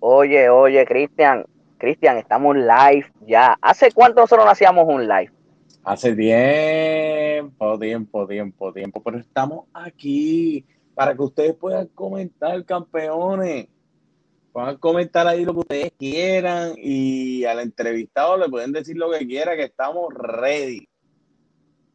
Oye, oye, Cristian, Cristian, estamos live ya. ¿Hace cuánto nosotros no hacíamos un live? Hace tiempo, tiempo, tiempo, tiempo, pero estamos aquí para que ustedes puedan comentar, campeones. Puedan comentar ahí lo que ustedes quieran y al entrevistado le pueden decir lo que quiera, que estamos ready.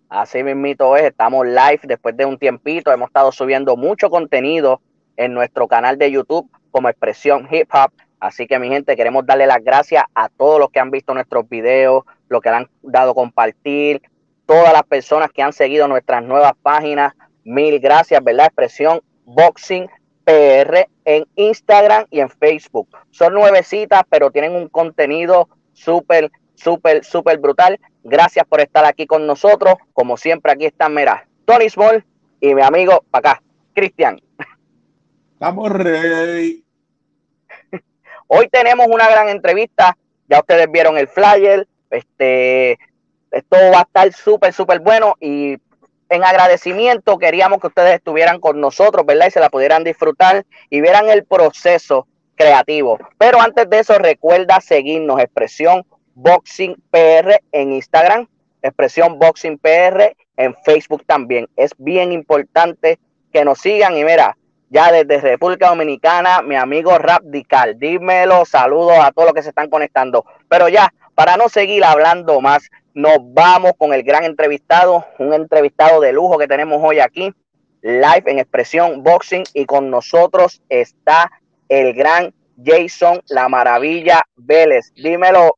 Así mismito es, estamos live después de un tiempito, hemos estado subiendo mucho contenido en nuestro canal de YouTube como expresión hip hop. Así que mi gente, queremos darle las gracias a todos los que han visto nuestros videos, los que le han dado compartir, todas las personas que han seguido nuestras nuevas páginas. Mil gracias, ¿verdad? Expresión Boxing PR en Instagram y en Facebook. Son nuevecitas, pero tienen un contenido súper, súper, súper brutal. Gracias por estar aquí con nosotros. Como siempre, aquí están, mira, Tony Small y mi amigo para acá, Cristian. Estamos ready. Hoy tenemos una gran entrevista. Ya ustedes vieron el flyer. Este, esto va a estar súper, súper bueno. Y en agradecimiento queríamos que ustedes estuvieran con nosotros, ¿verdad? Y se la pudieran disfrutar y vieran el proceso creativo. Pero antes de eso, recuerda seguirnos, expresión Boxing PR en Instagram, expresión Boxing PR en Facebook también. Es bien importante que nos sigan y mira, ya desde República Dominicana, mi amigo Radical, dímelo, saludos a todos los que se están conectando. Pero ya, para no seguir hablando más, nos vamos con el gran entrevistado, un entrevistado de lujo que tenemos hoy aquí, live en Expresión Boxing, y con nosotros está el gran Jason La Maravilla Vélez. Dímelo.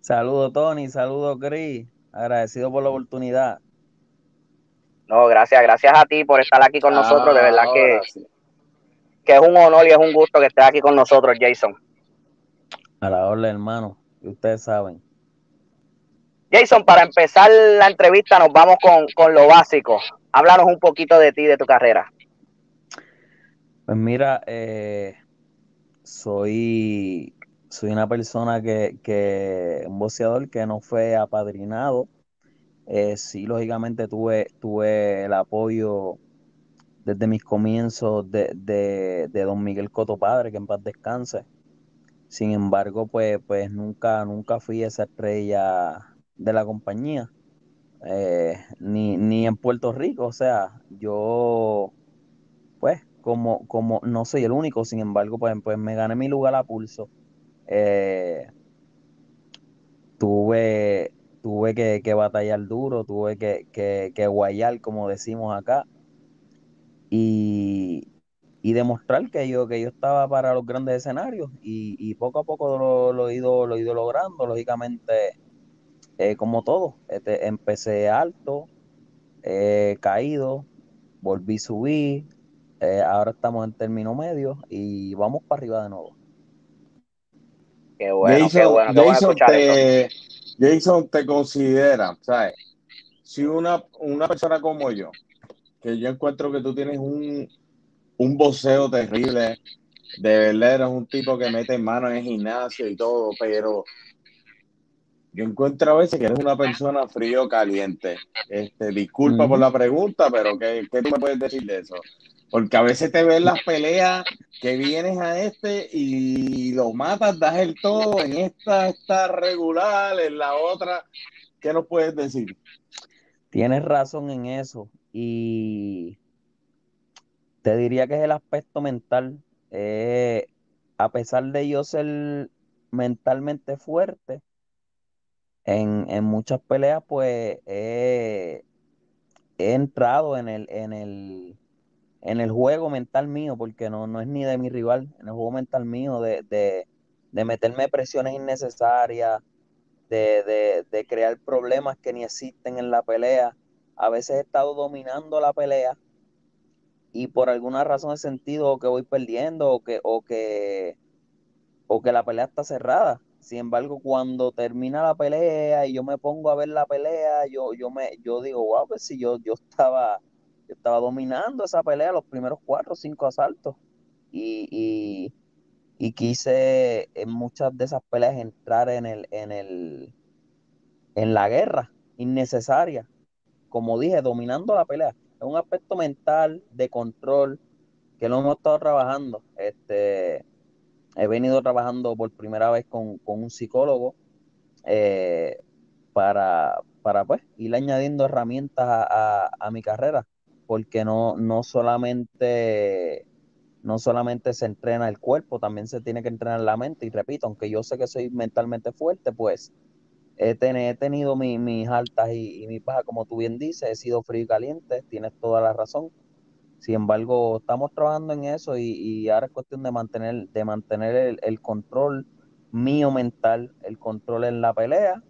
Saludos, Tony, saludos, Chris. Agradecido por la oportunidad. No, gracias, gracias a ti por estar aquí con nosotros. De verdad que, que es un honor y es un gusto que estés aquí con nosotros, Jason. A la orden, hermano. Y ustedes saben. Jason, para empezar la entrevista, nos vamos con, con lo básico. Háblanos un poquito de ti, de tu carrera. Pues mira, eh, soy, soy una persona que, que, un boxeador que no fue apadrinado eh, sí, lógicamente tuve, tuve el apoyo desde mis comienzos de, de, don Miguel Coto Padre, que en paz descanse. Sin embargo, pues, pues nunca, nunca fui esa estrella de la compañía, eh, ni, ni en Puerto Rico. O sea, yo, pues, como, como no soy el único, sin embargo, pues, pues me gané mi lugar a pulso. Eh, tuve tuve que, batallar duro, tuve que, guayar, como decimos acá, y, demostrar que yo, que yo estaba para los grandes escenarios y, poco a poco lo, he ido, lo he ido logrando, lógicamente, eh, como todo, este, empecé alto, eh, caído, volví a subir, eh, ahora estamos en término medio y vamos para arriba de nuevo. Qué bueno, qué bueno, Jason te considera, ¿sabes? Si una, una persona como yo, que yo encuentro que tú tienes un, un voceo terrible, de verdad eres un tipo que mete manos en el gimnasio y todo, pero yo encuentro a veces que eres una persona frío caliente. Este, disculpa por la pregunta, pero ¿qué, ¿qué, tú me puedes decir de eso? Porque a veces te ves las peleas que vienes a este y lo matas, das el todo, en esta está regular, en la otra, ¿qué nos puedes decir? Tienes razón en eso y te diría que es el aspecto mental. Eh, a pesar de yo ser mentalmente fuerte, en, muchas peleas pues he entrado en el, en el en el juego mental mío, porque no, no es ni de mi rival, en el juego mental mío, de, de, de meterme presiones innecesarias, de, de, crear problemas que ni existen en la pelea. A veces he estado dominando la pelea y por alguna razón he sentido que voy perdiendo o que, o que, o que la pelea está cerrada. Sin embargo, cuando termina la pelea y yo me pongo a ver la pelea, yo, yo me, yo digo, wow, pues si yo, yo estaba, estaba dominando esa pelea los primeros cuatro o cinco asaltos. Y, quise en muchas de esas peleas entrar en el, en el, en la guerra innecesaria. Como dije, dominando la pelea. Es un aspecto mental de control que lo hemos estado trabajando. Este, he venido trabajando por primera vez con, un psicólogo eh, para, para pues, ir añadiendo herramientas a, mi carrera, porque no, no solamente no solamente se entrena el cuerpo, también se tiene que entrenar la mente. Y repito, aunque yo sé que soy mentalmente fuerte, pues he, tenido mis altas y, y mis bajas, como tú bien dices, he sido frío y caliente, tienes toda la razón. Sin embargo, estamos trabajando en eso y, ahora es cuestión de mantener, de mantener el, control mío mental, el control en la pelea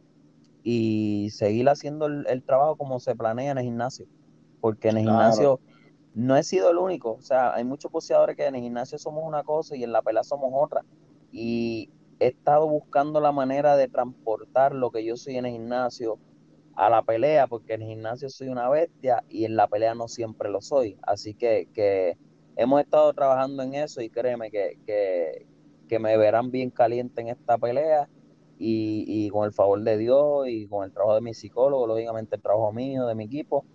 y seguir haciendo el, trabajo como se planea en el gimnasio. Porque en el gimnasio no he sido el único. O sea, hay muchos poseadores que en el gimnasio somos una cosa y en la pelea somos otra. Y he estado buscando la manera de transportar lo que yo soy en el gimnasio a la pelea, porque en el gimnasio soy una bestia y en la pelea no siempre lo soy. Así que, que hemos estado trabajando en eso y créeme que, que, que me verán bien caliente en esta pelea. Y, y, con el favor de Dios y con el trabajo de mi psicólogo, lógicamente el trabajo mío, de mi equipo,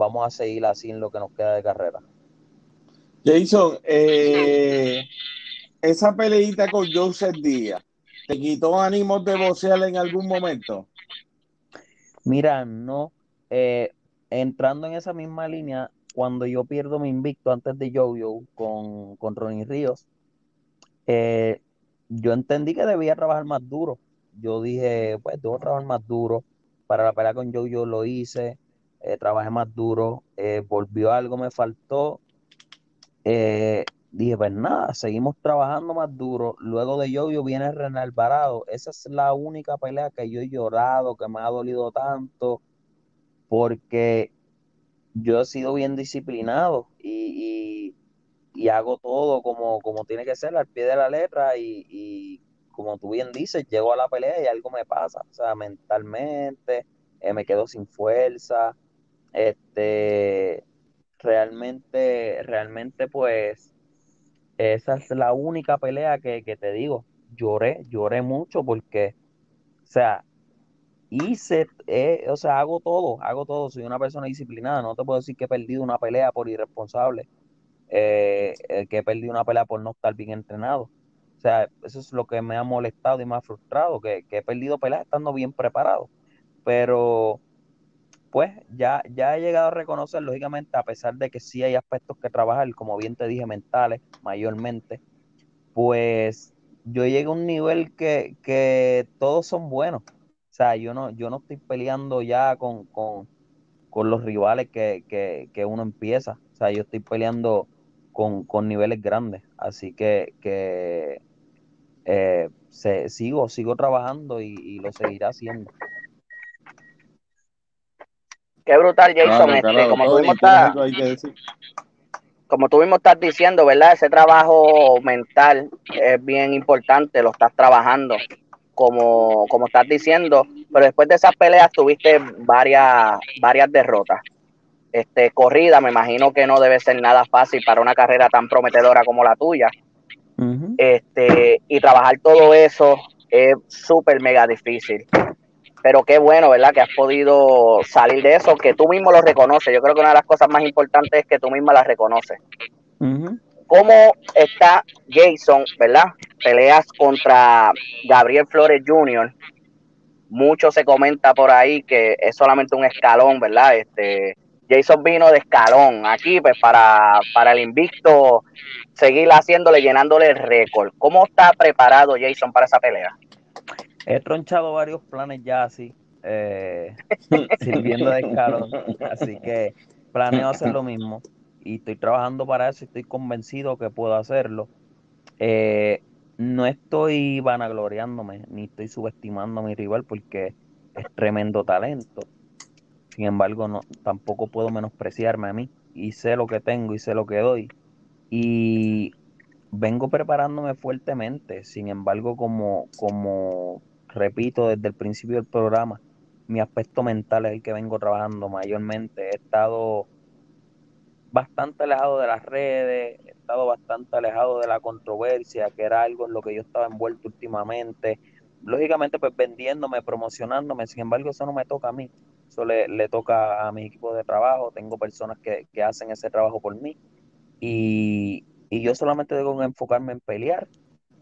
vamos a seguir así en lo que nos queda de carrera. Jason, eh, esa peleita con Joseph Díaz, ¿te quitó ánimos de boxear en algún momento? Mira, no. Eh, entrando en esa misma línea, cuando yo pierdo mi invicto antes de Jojo con, con Ronnie Ríos, eh, yo entendí que debía trabajar más duro. Yo dije, pues debo trabajar más duro. Para la pelea con Jojo lo hice. Eh, trabajé más duro, eh, volvió algo, me faltó. Eh, dije, pues nada, seguimos trabajando más duro. Luego de yo viene René Alvarado. Esa es la única pelea que yo he llorado, que me ha dolido tanto, porque yo he sido bien disciplinado y, hago todo como, como tiene que ser, al pie de la letra y, y como tú bien dices, llego a la pelea y algo me pasa, o sea, mentalmente, me quedo sin fuerza, este, realmente, realmente, pues, esa es la única pelea que, te digo. Lloré, lloré mucho porque, o sea, hice, eh, o sea, hago todo, hago todo. Soy una persona disciplinada. No te puedo decir que he perdido una pelea por irresponsable, eh, eh, que he perdido una pelea por no estar bien entrenado. O sea, eso es lo que me ha molestado y me ha frustrado, que, que he perdido peleas estando bien preparado. Pero pues ya, ya he llegado a reconocer, lógicamente, a pesar de que sí hay aspectos que trabajar, como bien te dije, mentales, mayormente, pues yo llegué a un nivel que, que todos son buenos. O sea, yo no, yo no estoy peleando ya con, los rivales que, uno empieza. O sea, yo estoy peleando con, niveles grandes. Así que, que eh, sigo, sigo trabajando y, y lo seguiré haciendo. Qué brutal, Jason. este, como, tú mismo estás, como tú mismo estás diciendo, ¿verdad? Ese trabajo mental es bien importante, lo estás trabajando, como, como estás diciendo, pero después de esas peleas tuviste varias, varias derrotas. Este, corrida, me imagino que no debe ser nada fácil para una carrera tan prometedora como la tuya. Este, y trabajar todo eso es súper mega difícil pero qué bueno, ¿verdad? Que has podido salir de eso, que tú mismo lo reconoces. Yo creo que una de las cosas más importantes es que tú misma las reconoces. ¿Cómo está Jason, verdad? Peleas contra Gabriel Flores Jr. Mucho se comenta por ahí que es solamente un escalón, ¿verdad? Este, Jason vino de escalón aquí, pues para, para el invicto, seguir haciéndole, llenándole el récord. ¿Cómo está preparado Jason para esa pelea? He tronchado varios planes ya así, eh, sirviendo de escalón. Así que planeo hacer lo mismo y estoy trabajando para eso y estoy convencido que puedo hacerlo. Eh, no estoy vanagloriándome ni estoy subestimando a mi rival porque es tremendo talento. Sin embargo, no, tampoco puedo menospreciarme a mí y sé lo que tengo y sé lo que doy. Y vengo preparándome fuertemente. Sin embargo, como, como repito desde el principio del programa, mi aspecto mental es el que vengo trabajando mayormente. He estado bastante alejado de las redes, he estado bastante alejado de la controversia, que era algo en lo que yo estaba envuelto últimamente. Lógicamente, pues vendiéndome, promocionándome, sin embargo, eso no me toca a mí, eso le, toca a mi equipo de trabajo, tengo personas que, hacen ese trabajo por mí y, y yo solamente tengo que enfocarme en pelear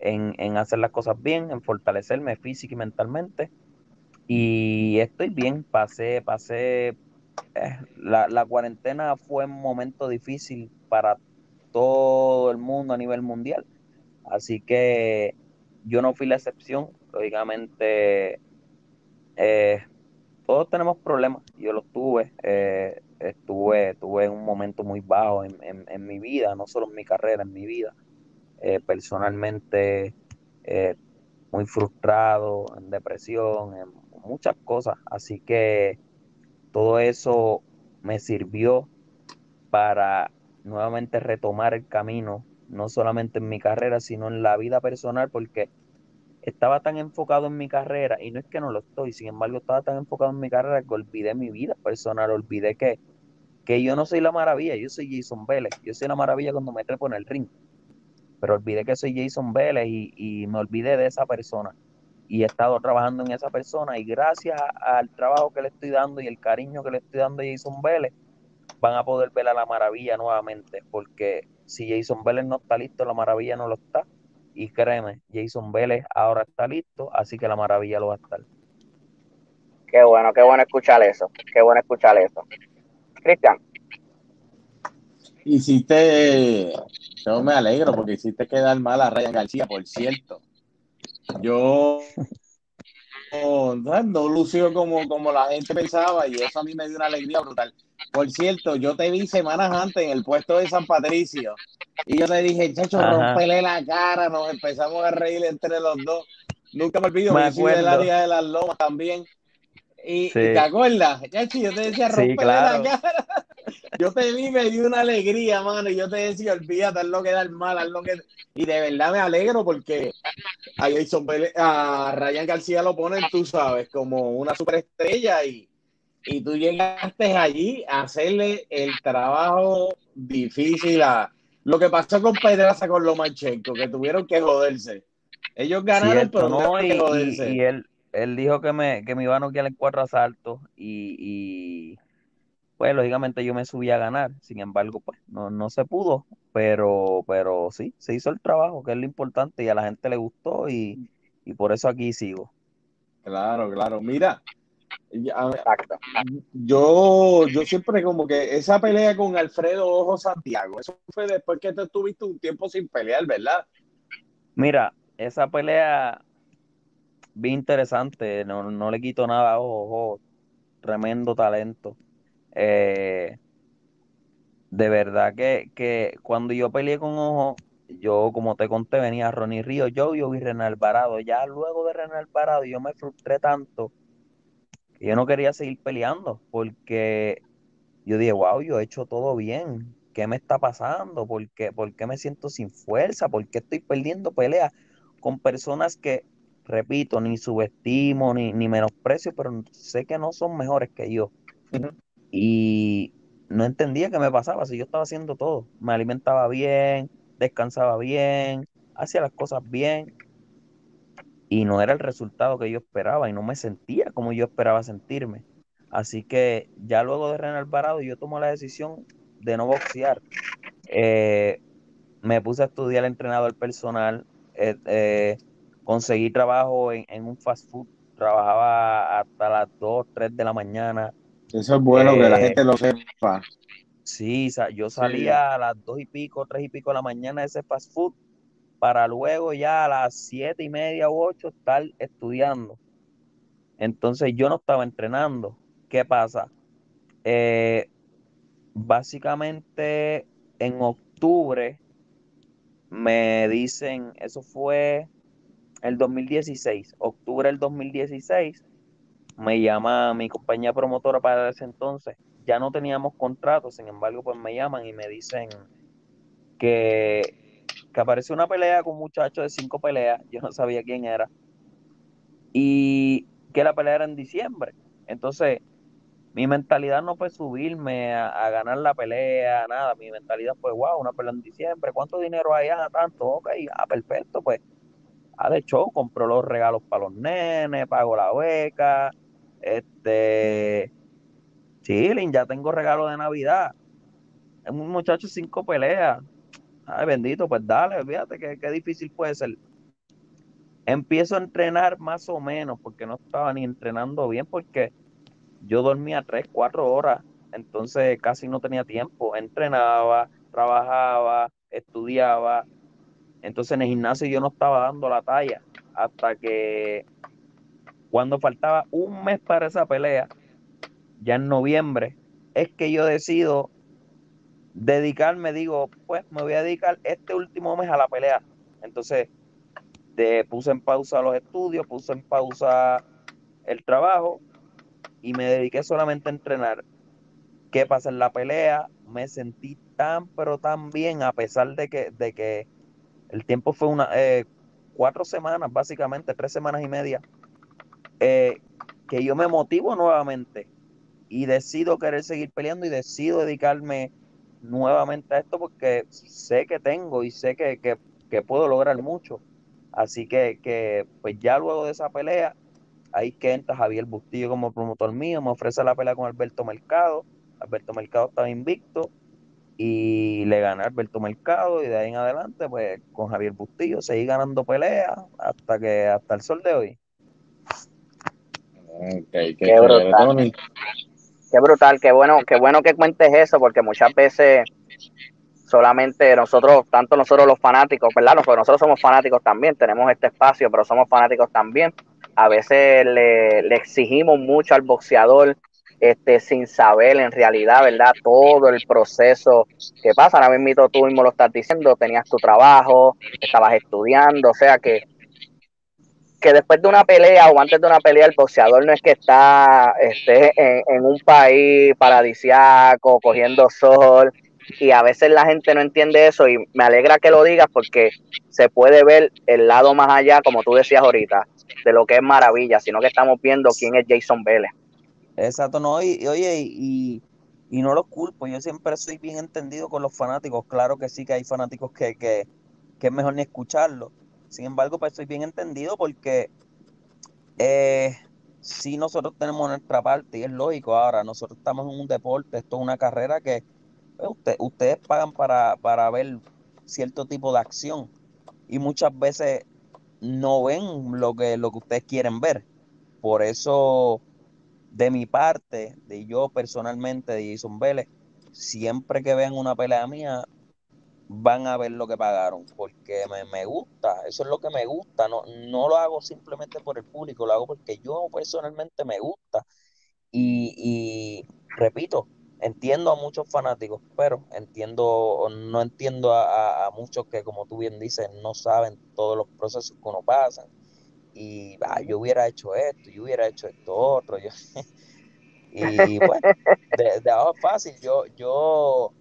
en, en hacer las cosas bien, en fortalecerme física y mentalmente. Y estoy bien, pasé, pasé, eh, la, la cuarentena fue un momento difícil para todo el mundo a nivel mundial. Así que yo no fui la excepción. Lógicamente, eh, todos tenemos problemas. Yo los tuve. Eh, estuve, tuve en un momento muy bajo en, en, mi vida, no solo en mi carrera, en mi vida. Eh, personalmente, muy frustrado, en depresión, en muchas cosas. Así que todo eso me sirvió para nuevamente retomar el camino, no solamente en mi carrera, sino en la vida personal, porque estaba tan enfocado en mi carrera, y no es que no lo estoy, sin embargo, estaba tan enfocado en mi carrera que olvidé mi vida personal, olvidé que, que yo no soy la maravilla, yo soy Jason Vélez, yo soy la maravilla cuando me trepo en el ring, pero olvidé que soy Jason Vélez y, y me olvidé de esa persona. Y he estado trabajando en esa persona y gracias al trabajo que le estoy dando y el cariño que le estoy dando a Jason Vélez, van a poder ver a la maravilla nuevamente, porque si Jason Vélez no está listo, la maravilla no lo está. Y créeme, Jason Vélez ahora está listo, así que la maravilla lo va a estar. Qué bueno, qué bueno escuchar eso, qué bueno escuchar eso. Cristian. Hiciste, yo me alegro porque hiciste quedar mal a Ryan García, por cierto. Yo no, lució como, como la gente pensaba y eso a mí me dio una alegría brutal. Por cierto, yo te vi semanas antes en el puesto de San Patricio y yo te dije, chacho, rompele la cara, nos empezamos a reír entre los dos. Nunca me olvido, me, fui del área de las lomas también. Y, te acuerdas, chacho, yo te decía, rompele la cara. Yo te vi, me dio una alegría, mano, y yo te decía, olvídate, haz lo que da mal, haz lo que... Y de verdad me alegro porque a, Jason a Ryan García lo ponen, tú sabes, como una superestrella y, y tú llegaste allí a hacerle el trabajo difícil a lo que pasó con Pedraza con Lomachenko, que tuvieron que joderse. Ellos ganaron, pero no, y, que joderse. Y, él, él dijo que me, que me iba a noquear en cuatro asaltos y, y pues lógicamente yo me subí a ganar. Sin embargo, pues no, no se pudo, pero, pero sí, se hizo el trabajo, que es lo importante, y a la gente le gustó, y, y por eso aquí sigo. Claro, claro. Mira, yo, yo siempre como que esa pelea con Alfredo Ojo Santiago, eso fue después que tú estuviste un tiempo sin pelear, ¿verdad? Mira, esa pelea bien interesante, no, no le quito nada a Ojo, tremendo talento. Eh, de verdad que, que, cuando yo peleé con Ojo, yo como te conté, venía Ronnie Río, yo, yo vi René Alvarado. Ya luego de René Alvarado, yo me frustré tanto que yo no quería seguir peleando porque yo dije, wow, yo he hecho todo bien. ¿Qué me está pasando? ¿Por qué, ¿Por qué me siento sin fuerza? ¿Por qué estoy perdiendo peleas con personas que, repito, ni subestimo ni, ni menosprecio, pero sé que no son mejores que yo? Y no entendía qué me pasaba, si yo estaba haciendo todo, me alimentaba bien, descansaba bien, hacía las cosas bien y no era el resultado que yo esperaba y no me sentía como yo esperaba sentirme. Así que ya luego de René Alvarado yo tomo la decisión de no boxear. Eh, me puse a estudiar entrenador personal, eh, eh, conseguí trabajo en, en, un fast food, trabajaba hasta las 2, 3 de la mañana, eso es bueno que la eh, gente lo sepa. Sí, yo salía a las dos y pico, tres y pico de la mañana de ese fast food para luego ya a las siete y media u ocho estar estudiando. Entonces yo no estaba entrenando. ¿Qué pasa? Eh, básicamente en octubre me dicen, eso fue el 2016, octubre del 2016, me llama mi compañía promotora para ese entonces. Ya no teníamos contrato, sin embargo, pues me llaman y me dicen que, que apareció una pelea con un muchacho de cinco peleas, yo no sabía quién era, y que la pelea era en diciembre. Entonces, mi mentalidad no fue subirme a, ganar la pelea, nada. Mi mentalidad fue, wow, una pelea en diciembre, ¿cuánto dinero hay? Ah, tanto, ok, ah, perfecto, pues. Ah, de hecho, compró los regalos para los nenes, pago la beca, este, chilling, ya tengo regalo de Navidad. Es un muchacho cinco peleas. Ay, bendito, pues dale, fíjate que, difícil puede ser. empiezo a entrenar más o menos, porque no estaba ni entrenando bien, porque yo dormía tres, cuatro horas, entonces casi no tenía tiempo. Entrenaba, trabajaba, estudiaba. Entonces en el gimnasio yo no estaba dando la talla hasta que cuando faltaba un mes para esa pelea, ya en noviembre, es que yo decido dedicarme, digo, pues me voy a dedicar este último mes a la pelea. Entonces, te puse en pausa los estudios, puse en pausa el trabajo y me dediqué solamente a entrenar. ¿Qué pasa en la pelea? Me sentí tan, pero tan bien, a pesar de que, de que el tiempo fue una eh, cuatro semanas, básicamente, tres semanas y media, eh, que yo me motivo nuevamente y decido querer seguir peleando y decido dedicarme nuevamente a esto porque sé que tengo y sé que, que, puedo lograr mucho. Así que, que, pues ya luego de esa pelea, ahí que entra Javier Bustillo como promotor mío, me ofrece la pelea con Alberto Mercado. Alberto Mercado estaba invicto y le gané a Alberto Mercado y de ahí en adelante, pues con Javier Bustillo seguí ganando peleas hasta que hasta el sol de hoy. Qué, brutal. qué brutal, qué bueno, qué bueno que cuentes eso, porque muchas veces solamente nosotros, tanto nosotros los fanáticos, ¿verdad? Porque nosotros somos fanáticos también, tenemos este espacio, pero somos fanáticos también. A veces le, le exigimos mucho al boxeador este, sin saber en realidad, ¿verdad? Todo el proceso que pasa. Ahora mismo tú mismo lo estás diciendo, tenías tu trabajo, estabas estudiando, o sea que que después de una pelea o antes de una pelea el boxeador no es que está esté en, un país paradisiaco, cogiendo sol, y a veces la gente no entiende eso y me alegra que lo digas porque se puede ver el lado más allá, como tú decías ahorita, de lo que es maravilla, sino que estamos viendo quién es Jason Vélez. Exacto, no, y, oye, y, y, no lo culpo, yo siempre soy bien entendido con los fanáticos, claro que sí que hay fanáticos que, que, es mejor ni escucharlo, sin embargo, pues soy bien entendido porque eh, si nosotros tenemos nuestra parte y es lógico, ahora nosotros estamos en un deporte, esto es una carrera que pues, ustedes pagan para, para ver cierto tipo de acción y muchas veces no ven lo que, lo que ustedes quieren ver. Por eso de mi parte, de yo personalmente, de Jason Vélez, siempre que vean una pelea mía, van a ver lo que pagaron, porque me, gusta, eso es lo que me gusta, no, no lo hago simplemente por el público, lo hago porque yo personalmente me gusta. Y, repito, entiendo a muchos fanáticos, pero entiendo, no entiendo a, a, muchos que, como tú bien dices, no saben todos los procesos que uno pasa y ah, yo hubiera hecho esto, yo hubiera hecho esto otro. Yo, y bueno, de, de, abajo es fácil. Yo, yo,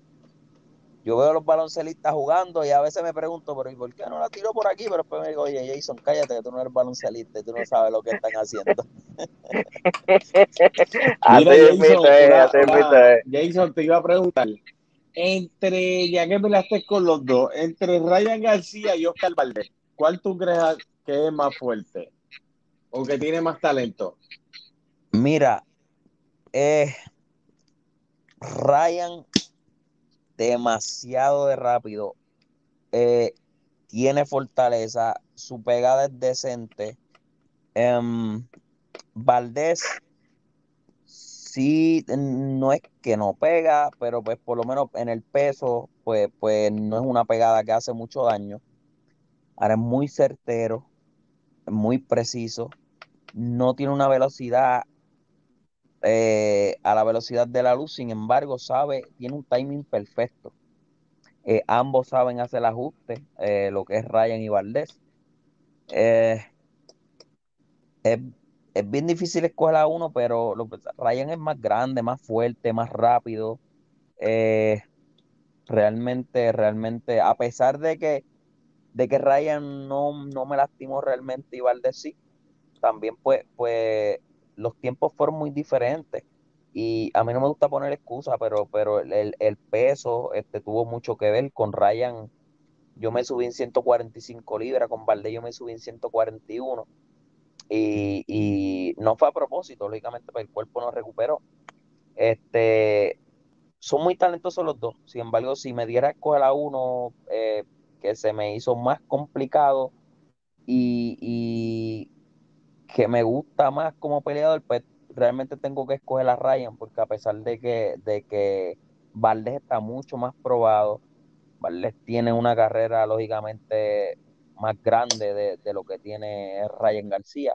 yo veo a los baloncelistas jugando y a veces me pregunto, pero ¿y por qué no la tiro por aquí? Pero después me digo, oye, Jason, cállate, que tú no eres baloncelista, tú no sabes lo que están haciendo. Jason, te iba a preguntar, entre, ya que peleaste con los dos, entre Ryan García y Oscar Valdés, ¿cuál tú crees que es más fuerte o que tiene más talento? Mira, eh, Ryan demasiado de rápido. Eh, tiene fortaleza, su pegada es decente. Um, Valdés sí, no es que no pega, pero pues por lo menos en el peso, pues, pues no es una pegada que hace mucho daño. Ahora es muy certero, muy preciso, no tiene una velocidad eh, a la velocidad de la luz, sin embargo, sabe, tiene un timing perfecto. Eh, ambos saben hacer el ajuste, eh, lo que es Ryan y Valdés. Es, bien difícil escoger a uno, pero Ryan es más grande, más fuerte, más rápido. realmente, realmente, a pesar de que de que Ryan no, no me lastimó realmente y Valdez sí, también pues, pues los tiempos fueron muy diferentes. Y a mí no me gusta poner excusa, pero, pero el, peso este, tuvo mucho que ver con Ryan. Yo me subí en 145 libras, con Valdez yo me subí en 141. Y, y no fue a propósito, lógicamente, porque el cuerpo no recuperó. Este, son muy talentosos los dos. Sin embargo, si me diera a escoger a uno, eh, que se me hizo más complicado y, que me gusta más como peleador, pues realmente tengo que escoger a Ryan, porque a pesar de que, de que Valdés está mucho más probado, Valdés tiene una carrera lógicamente más grande de, lo que tiene Ryan García,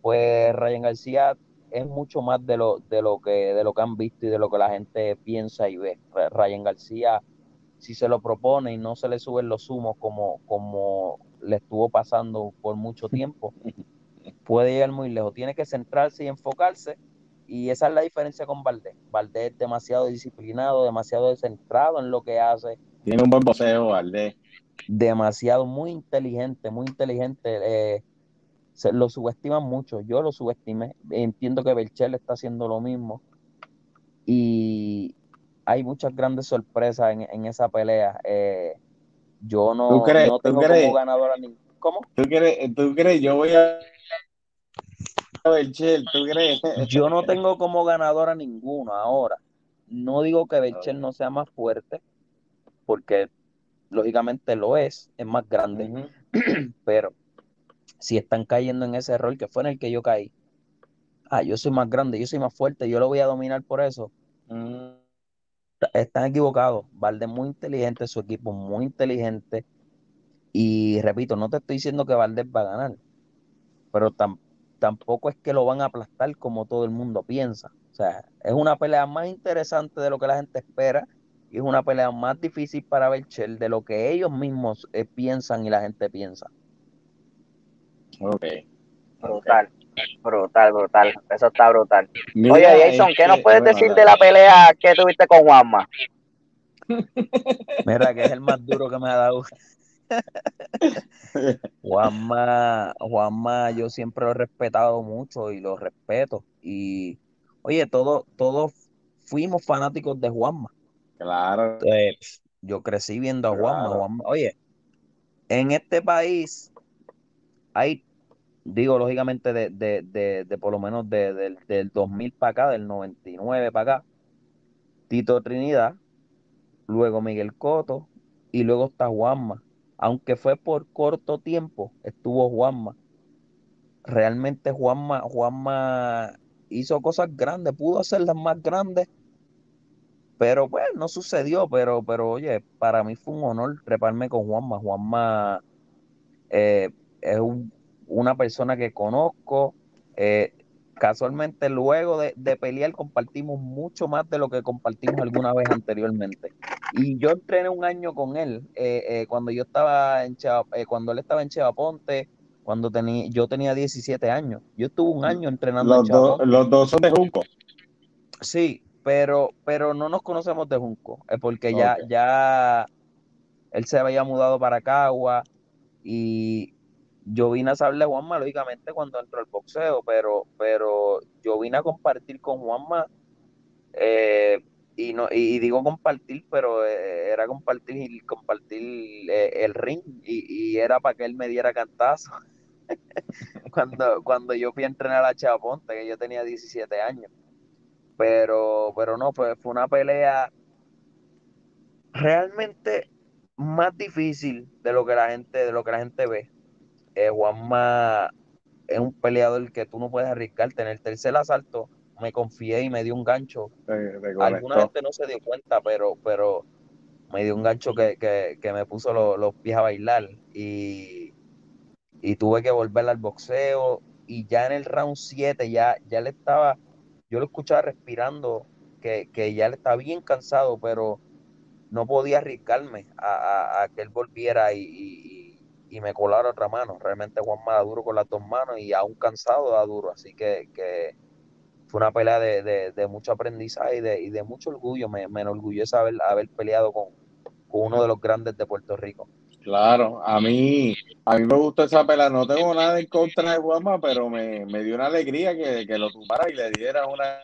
pues Ryan García es mucho más de lo, de lo que de lo que han visto y de lo que la gente piensa y ve. Ryan García, si se lo propone y no se le suben los humos como, como le estuvo pasando por mucho tiempo, puede llegar muy lejos. Tiene que centrarse y enfocarse. Y esa es la diferencia con Valdés. Valdés es demasiado disciplinado, demasiado centrado en lo que hace. Tiene un buen poseo, Valdés. Demasiado, muy inteligente, muy inteligente. Eh, se, lo subestiman mucho. Yo lo subestimé. Entiendo que Belchel está haciendo lo mismo. Y hay muchas grandes sorpresas en, esa pelea. Eh, yo no, ¿Tú crees, no tengo crees, como ganadora ni. ¿Cómo? ¿Tú crees, ¿Tú crees? Yo voy a. Belchel, ¿tú crees? Yo no tengo como ganadora ninguno ahora. No digo que Belchel no sea más fuerte, porque lógicamente lo es, es más grande. Pero si están cayendo en ese error que fue en el que yo caí, ah, yo soy más grande, yo soy más fuerte, yo lo voy a dominar por eso. Mm. Están equivocados. Valde muy inteligente, su equipo muy inteligente. Y repito, no te estoy diciendo que Valdés va a ganar, pero tampoco es que lo van a aplastar como todo el mundo piensa. O sea, es una pelea más interesante de lo que la gente espera y es una pelea más difícil para Belchel de lo que ellos mismos eh, piensan y la gente piensa. Ok. Brutal, brutal, brutal. Eso está brutal. Oye, Jason, ¿qué nos puedes decir de la pelea que tuviste con Juanma? Mira, que es el más duro que me ha dado. Juanma, Juanma, yo siempre lo he respetado mucho y lo respeto. Y, oye, todos todos fuimos fanáticos de Juanma. Claro. yo crecí viendo a Juanma. Oye, en este país hay digo lógicamente de, de, de, por lo menos del 2000 para acá, del 99 para acá, Tito Trinidad, luego Miguel Coto y luego está Juanma. Aunque fue por corto tiempo, estuvo Juanma. Realmente Juanma, Juanma hizo cosas grandes, pudo hacerlas más grandes, pero pues no sucedió, pero, pero oye, para mí fue un honor treparme con Juanma. Juanma eh, es un una persona que conozco. Eh, casualmente luego de, pelear compartimos mucho más de lo que compartimos alguna vez anteriormente. Y yo entrené un año con él eh, eh, cuando yo estaba en cuando él estaba en Chevaponte, cuando tenía, yo tenía 17 años. Yo estuve un año entrenando los en Los dos son de Junco. Sí, pero, pero no nos conocemos de Junco, porque ya, ya él se había mudado para Cagua y yo vine a saberle a Juanma, lógicamente, cuando entró el boxeo, pero, pero yo vine a compartir con Juanma, eh, y, no, y digo compartir, pero eh, era compartir, compartir eh, el ring, y, era para que él me diera cantazo. cuando, cuando yo fui a entrenar a Chaponte, que yo tenía 17 años. Pero, pero no, pues fue una pelea realmente más difícil de lo que la gente, de lo que la gente ve eh, Juanma es un peleador que tú no puedes arriesgarte. En el tercer asalto me confié y me dio un gancho. Alguna gente no se dio cuenta, pero, pero me dio un gancho que, me puso los pies a bailar y, tuve que volver al boxeo. Y ya en el round 7 ya, ya le estaba, yo lo escuchaba respirando, que, ya él estaba bien cansado, pero no podía arriesgarme a, que él volviera y y me colaron otra mano. Realmente Juanma da duro con las dos manos y aún cansado da duro. Así que, fue una pelea de, mucho aprendizaje y de, y de mucho orgullo. Me, me enorgullece haber, haber peleado con, uno de los grandes de Puerto Rico. Claro, a mí, a mí me gustó esa pelea. No tengo nada en contra de Juanma, pero me, dio una alegría que, que lo tumbara y le diera una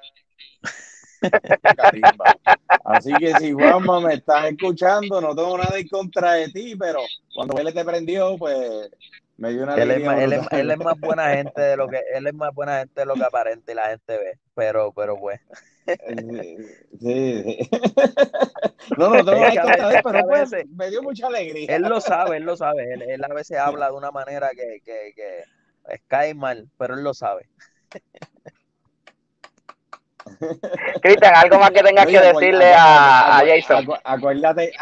Así que si Juanma me estás escuchando, no tengo nada en contra de ti, pero cuando él te prendió, pues me dio una él es, más, él, es, él es, más buena gente de lo que él es más buena gente de lo que aparente y la gente ve, pero pero pues Sí, sí. No, no tengo nada en contra de él, pero pues me dio mucha alegría. Él lo sabe, él lo sabe, él, él, a veces habla de una manera que, que, que cae mal, pero él lo sabe. Cristian, algo más que tengas que decirle a, Jason. acuérdate,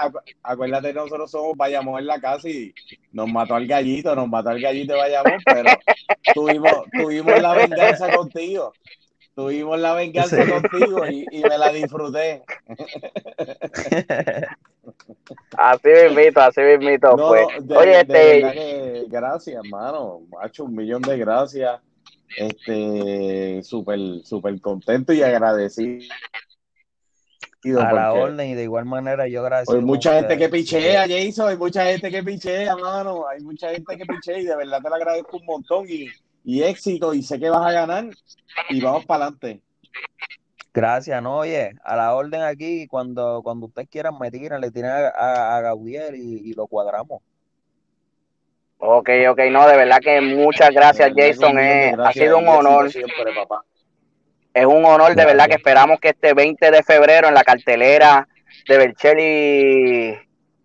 acuérdate, nosotros somos vayamos en la casa y nos mató al gallito, nos mató al gallito de Bayamón, pero tuvimos, tuvimos la venganza contigo. Tuvimos la venganza contigo y, me la disfruté. Así mismito, así mismito. pues. Oye, este... gracias, hermano. Macho, un millón de gracias este súper súper contento y agradecido a la orden y de igual manera yo agradezco. Hay mucha gente que pichea, Jason, hay mucha gente que pichea, mano, hay mucha gente que pichea y de verdad te lo agradezco un montón y, y éxito y sé que vas a ganar y vamos para adelante. Gracias, no, oye, a la orden aquí, cuando, cuando ustedes quieran me tiran, le tiran a, a, Gabriel y, y lo cuadramos. Ok, ok, no, de verdad que muchas gracias, Jason. Eh, ha sido un honor. Es un honor, de verdad que esperamos que este 20 de febrero en la cartelera de Berchelli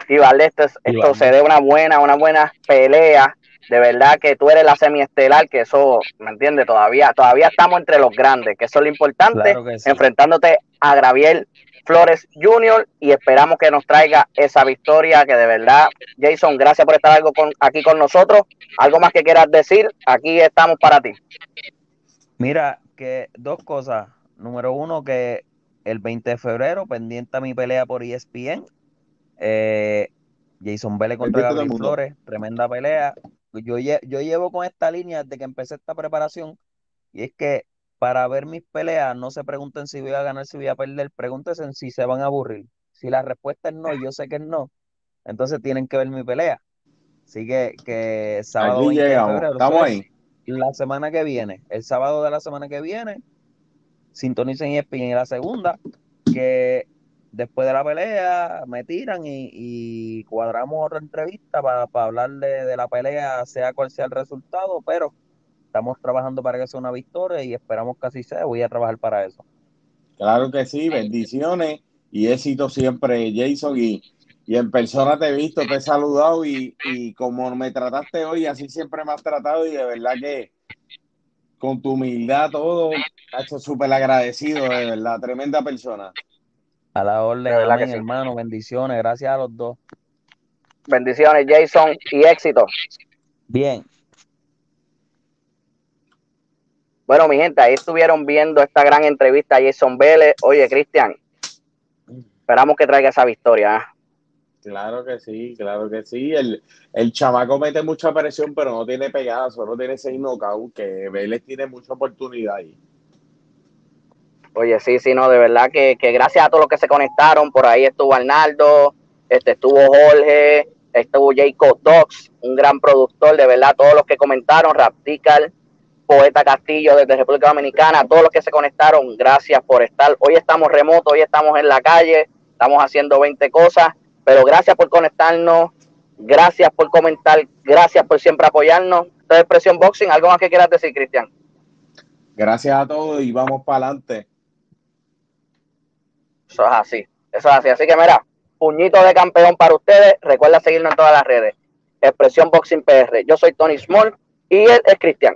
y Valdés esto, se dé una buena, una buena pelea. De verdad que tú eres la semiestelar, que eso, ¿me entiendes? Todavía, todavía estamos entre los grandes, que eso es lo importante, enfrentándote a Graviel Flores Jr. y esperamos que nos traiga esa victoria que de verdad, Jason, gracias por estar algo con, aquí con nosotros. Algo más que quieras decir, aquí estamos para ti. Mira, que dos cosas. Número uno, que el 20 de febrero, pendiente a mi pelea por ESPN. Eh, Jason Vélez contra Gabriel Flores, tremenda pelea. Yo, yo llevo con esta línea desde que empecé esta preparación y es que para ver mis peleas, no se pregunten si voy a ganar, si voy a perder, pregúntense si se van a aburrir. Si la respuesta es no, yo sé que es no, entonces tienen que ver mi pelea. Así que, que sábado estamos ahí. La semana que viene, el sábado de la semana que viene, sintonicen y en la segunda, que después de la pelea me tiran y, cuadramos otra entrevista para, hablar de la pelea, sea cual sea el resultado, pero estamos trabajando para que sea una victoria y esperamos que así sea. Voy a trabajar para eso. Claro que sí, bendiciones y éxito siempre, Jason. Y, y en persona te he visto, te he saludado y, y como me trataste hoy, así siempre me has tratado y de verdad que con tu humildad todo, ha hecho súper agradecido, de verdad, tremenda persona. A la orden, hermano, bendiciones, gracias a los dos. Bendiciones, Jason, y éxito. Bien. Bueno, mi gente, ahí estuvieron viendo esta gran entrevista a Jason Vélez. Oye, Cristian, esperamos que traiga esa victoria. ¿ah? Claro que sí, claro que sí. El, el chamaco mete mucha presión, pero no tiene pegada, solo tiene seis knockouts, que Vélez tiene mucha oportunidad ahí. Oye, sí, sí, no, de verdad que, gracias a todos los que se conectaron, por ahí estuvo Arnaldo, este estuvo Jorge, estuvo Jacob Dox, un gran productor, de verdad, todos los que comentaron, Raptical, Poeta Castillo desde República Dominicana, a todos los que se conectaron, gracias por estar. Hoy estamos remotos, hoy estamos en la calle, estamos haciendo 20 cosas, pero gracias por conectarnos, gracias por comentar, gracias por siempre apoyarnos. Entonces, Presión Boxing, ¿algo más que quieras decir, Cristian? Gracias a todos y vamos para adelante. Eso es así, eso es así. Así que mira, puñito de campeón para ustedes. Recuerda seguirnos en todas las redes. Expresión Boxing PR. Yo soy Tony Small y él es Cristian.